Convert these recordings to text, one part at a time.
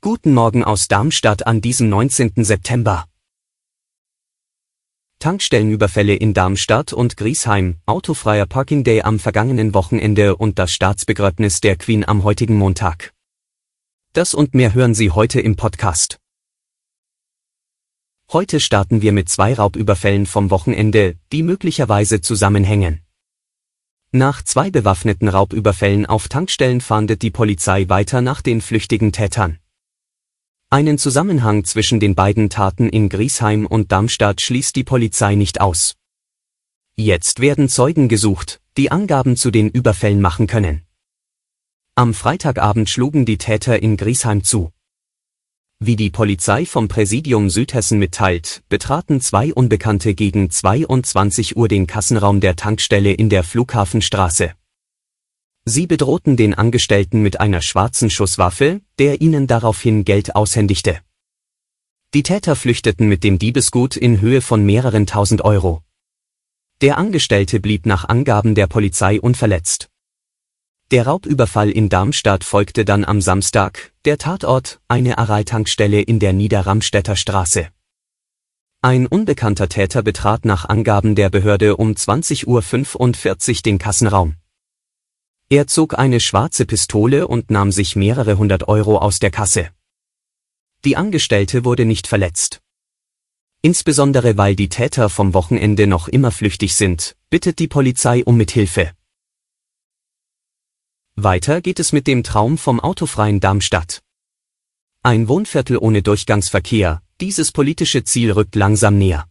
Guten Morgen aus Darmstadt an diesem 19. September. Tankstellenüberfälle in Darmstadt und Griesheim, autofreier Parking Day am vergangenen Wochenende und das Staatsbegräbnis der Queen am heutigen Montag. Das und mehr hören Sie heute im Podcast. Heute starten wir mit zwei Raubüberfällen vom Wochenende, die möglicherweise zusammenhängen. Nach zwei bewaffneten Raubüberfällen auf Tankstellen fahndet die Polizei weiter nach den flüchtigen Tätern. Einen Zusammenhang zwischen den beiden Taten in Griesheim und Darmstadt schließt die Polizei nicht aus. Jetzt werden Zeugen gesucht, die Angaben zu den Überfällen machen können. Am Freitagabend schlugen die Täter in Griesheim zu. Wie die Polizei vom Präsidium Südhessen mitteilt, betraten zwei Unbekannte gegen 22 Uhr den Kassenraum der Tankstelle in der Flughafenstraße. Sie bedrohten den Angestellten mit einer schwarzen Schusswaffe, der ihnen daraufhin Geld aushändigte. Die Täter flüchteten mit dem Diebesgut in Höhe von mehreren tausend Euro. Der Angestellte blieb nach Angaben der Polizei unverletzt. Der Raubüberfall in Darmstadt folgte dann am Samstag, der Tatort, eine Aral-Tankstelle in der Niederramstädter Straße. Ein unbekannter Täter betrat nach Angaben der Behörde um 20.45 Uhr den Kassenraum. Er zog eine schwarze Pistole und nahm sich mehrere hundert Euro aus der Kasse. Die Angestellte wurde nicht verletzt. Insbesondere weil die Täter vom Wochenende noch immer flüchtig sind, bittet die Polizei um Mithilfe. Weiter geht es mit dem Traum vom autofreien Darmstadt. Ein Wohnviertel ohne Durchgangsverkehr, dieses politische Ziel rückt langsam näher.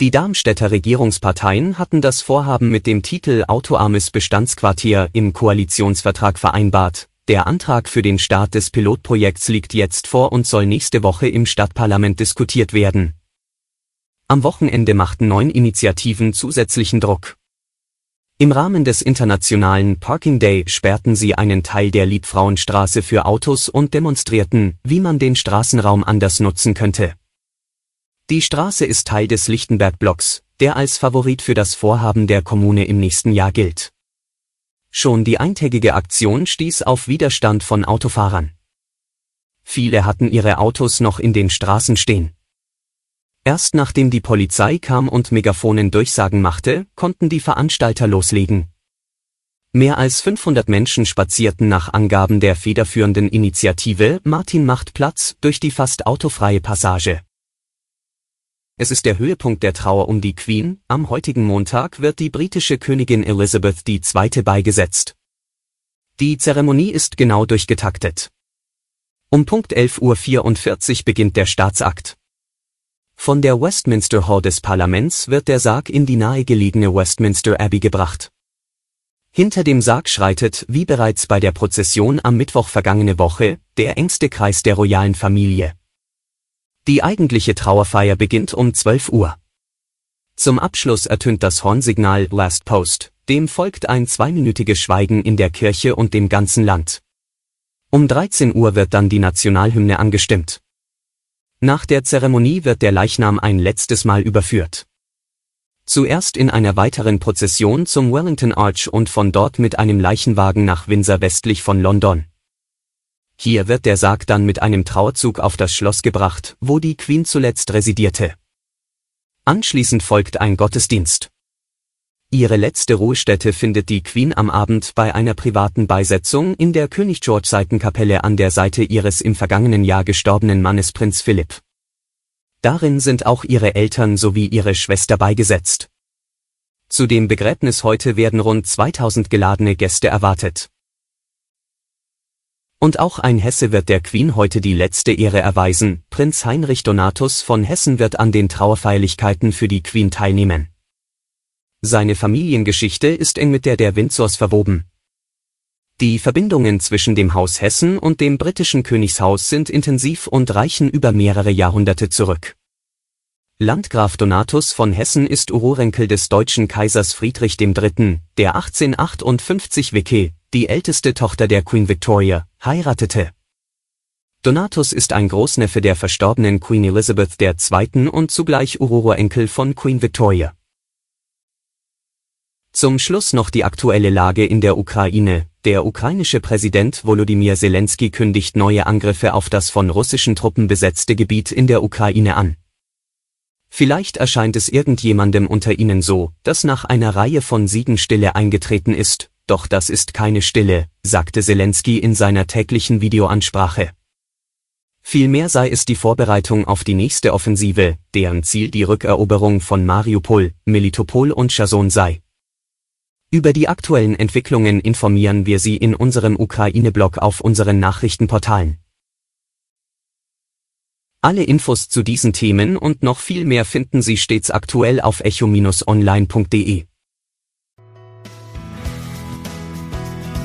Die Darmstädter Regierungsparteien hatten das Vorhaben mit dem Titel Autoarmes Bestandsquartier im Koalitionsvertrag vereinbart. Der Antrag für den Start des Pilotprojekts liegt jetzt vor und soll nächste Woche im Stadtparlament diskutiert werden. Am Wochenende machten neun Initiativen zusätzlichen Druck. Im Rahmen des internationalen Parking Day sperrten sie einen Teil der Liebfrauenstraße für Autos und demonstrierten, wie man den Straßenraum anders nutzen könnte. Die Straße ist Teil des Lichtenberg-Blocks, der als Favorit für das Vorhaben der Kommune im nächsten Jahr gilt. Schon die eintägige Aktion stieß auf Widerstand von Autofahrern. Viele hatten ihre Autos noch in den Straßen stehen. Erst nachdem die Polizei kam und Megafonen Durchsagen machte, konnten die Veranstalter loslegen. Mehr als 500 Menschen spazierten nach Angaben der federführenden Initiative Martin macht Platz durch die fast autofreie Passage. Es ist der Höhepunkt der Trauer um die Queen, am heutigen Montag wird die britische Königin Elizabeth II. beigesetzt. Die Zeremonie ist genau durchgetaktet. Um Punkt 11.44 Uhr beginnt der Staatsakt. Von der Westminster Hall des Parlaments wird der Sarg in die nahegelegene Westminster Abbey gebracht. Hinter dem Sarg schreitet, wie bereits bei der Prozession am Mittwoch vergangene Woche, der engste Kreis der royalen Familie. Die eigentliche Trauerfeier beginnt um 12 Uhr. Zum Abschluss ertönt das Hornsignal Last Post, dem folgt ein zweiminütiges Schweigen in der Kirche und dem ganzen Land. Um 13 Uhr wird dann die Nationalhymne angestimmt. Nach der Zeremonie wird der Leichnam ein letztes Mal überführt. Zuerst in einer weiteren Prozession zum Wellington Arch und von dort mit einem Leichenwagen nach Windsor westlich von London. Hier wird der Sarg dann mit einem Trauerzug auf das Schloss gebracht, wo die Queen zuletzt residierte. Anschließend folgt ein Gottesdienst. Ihre letzte Ruhestätte findet die Queen am Abend bei einer privaten Beisetzung in der König George Seitenkapelle an der Seite ihres im vergangenen Jahr gestorbenen Mannes Prinz Philipp. Darin sind auch ihre Eltern sowie ihre Schwester beigesetzt. Zu dem Begräbnis heute werden rund 2000 geladene Gäste erwartet. Und auch ein Hesse wird der Queen heute die letzte Ehre erweisen, Prinz Heinrich Donatus von Hessen wird an den Trauerfeierlichkeiten für die Queen teilnehmen. Seine Familiengeschichte ist eng mit der der Windsors verwoben. Die Verbindungen zwischen dem Haus Hessen und dem britischen Königshaus sind intensiv und reichen über mehrere Jahrhunderte zurück. Landgraf Donatus von Hessen ist Ururenkel des deutschen Kaisers Friedrich III., der 1858 Vicky, die älteste Tochter der Queen Victoria, heiratete. Donatus ist ein Großneffe der verstorbenen Queen Elizabeth II. und zugleich Ururenkel von Queen Victoria. Zum Schluss noch die aktuelle Lage in der Ukraine. Der ukrainische Präsident Volodymyr Zelensky kündigt neue Angriffe auf das von russischen Truppen besetzte Gebiet in der Ukraine an. Vielleicht erscheint es irgendjemandem unter Ihnen so, dass nach einer Reihe von Siegen Stille eingetreten ist, doch das ist keine Stille, sagte Zelensky in seiner täglichen Videoansprache. Vielmehr sei es die Vorbereitung auf die nächste Offensive, deren Ziel die Rückeroberung von Mariupol, Melitopol und Cherson sei. Über die aktuellen Entwicklungen informieren wir Sie in unserem Ukraine-Blog auf unseren Nachrichtenportalen. Alle Infos zu diesen Themen und noch viel mehr finden Sie stets aktuell auf echo-online.de.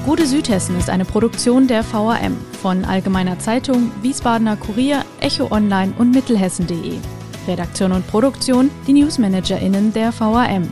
Gute Südhessen ist eine Produktion der VRM von Allgemeiner Zeitung, Wiesbadener Kurier, Echo Online und Mittelhessen.de. Redaktion und Produktion die NewsmanagerInnen der VRM.